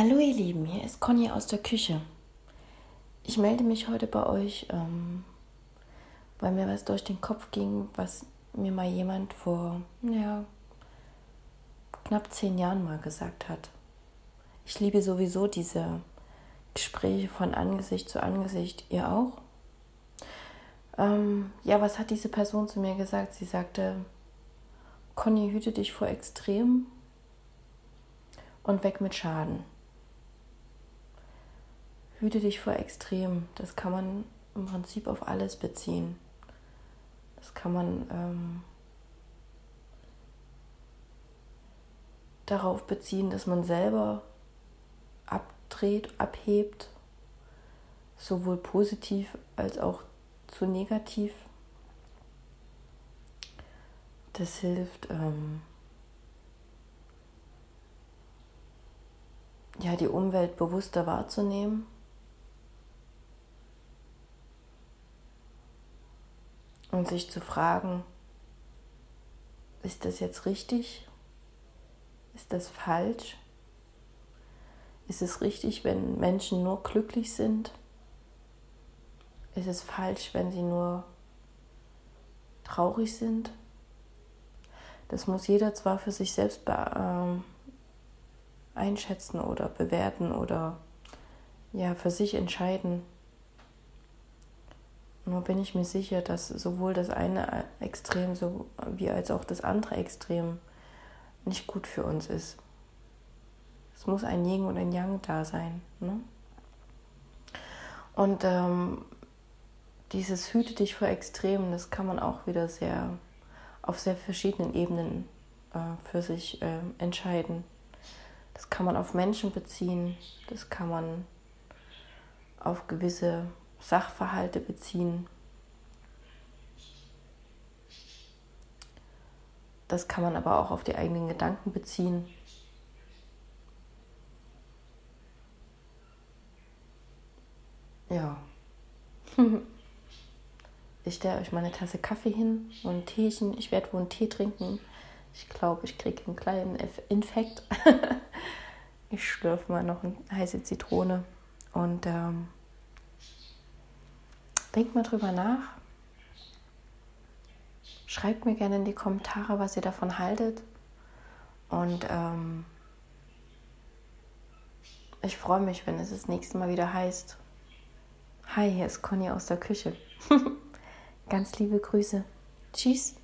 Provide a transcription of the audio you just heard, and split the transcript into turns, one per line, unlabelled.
Hallo ihr Lieben, hier ist Conny aus der Küche. Ich melde mich heute bei euch, ähm, weil mir was durch den Kopf ging, was mir mal jemand vor ja, knapp zehn Jahren mal gesagt hat. Ich liebe sowieso diese Gespräche von Angesicht zu Angesicht. Ihr auch? Ähm, ja, was hat diese Person zu mir gesagt? Sie sagte, Conny, hüte dich vor Extrem und weg mit Schaden. Hüte dich vor Extrem. Das kann man im Prinzip auf alles beziehen. Das kann man ähm, darauf beziehen, dass man selber abdreht, abhebt, sowohl positiv als auch zu negativ. Das hilft, ähm, ja, die Umwelt bewusster wahrzunehmen und sich zu fragen, ist das jetzt richtig? Ist das falsch? Ist es richtig, wenn Menschen nur glücklich sind? Ist es falsch, wenn sie nur traurig sind? Das muss jeder zwar für sich selbst äh, einschätzen oder bewerten oder ja für sich entscheiden. Nur bin ich mir sicher, dass sowohl das eine Extrem so wie als auch das andere Extrem nicht gut für uns ist. Es muss ein Yin und ein Yang da sein. Ne? Und ähm, dieses Hüte dich vor Extremen, das kann man auch wieder sehr auf sehr verschiedenen Ebenen äh, für sich äh, entscheiden. Das kann man auf Menschen beziehen, das kann man auf gewisse Sachverhalte beziehen. Das kann man aber auch auf die eigenen Gedanken beziehen. Ja. Ich stelle euch mal eine Tasse Kaffee hin und ein Teechen. Ich werde wohl einen Tee trinken. Ich glaube, ich kriege einen kleinen Infekt. ich schlürfe mal noch eine heiße Zitrone und ähm, denkt mal drüber nach. Schreibt mir gerne in die Kommentare, was ihr davon haltet. Und ähm, ich freue mich, wenn es das nächste Mal wieder heißt. Hi, hier ist Conny aus der Küche. Ganz liebe Grüße. Tschüss.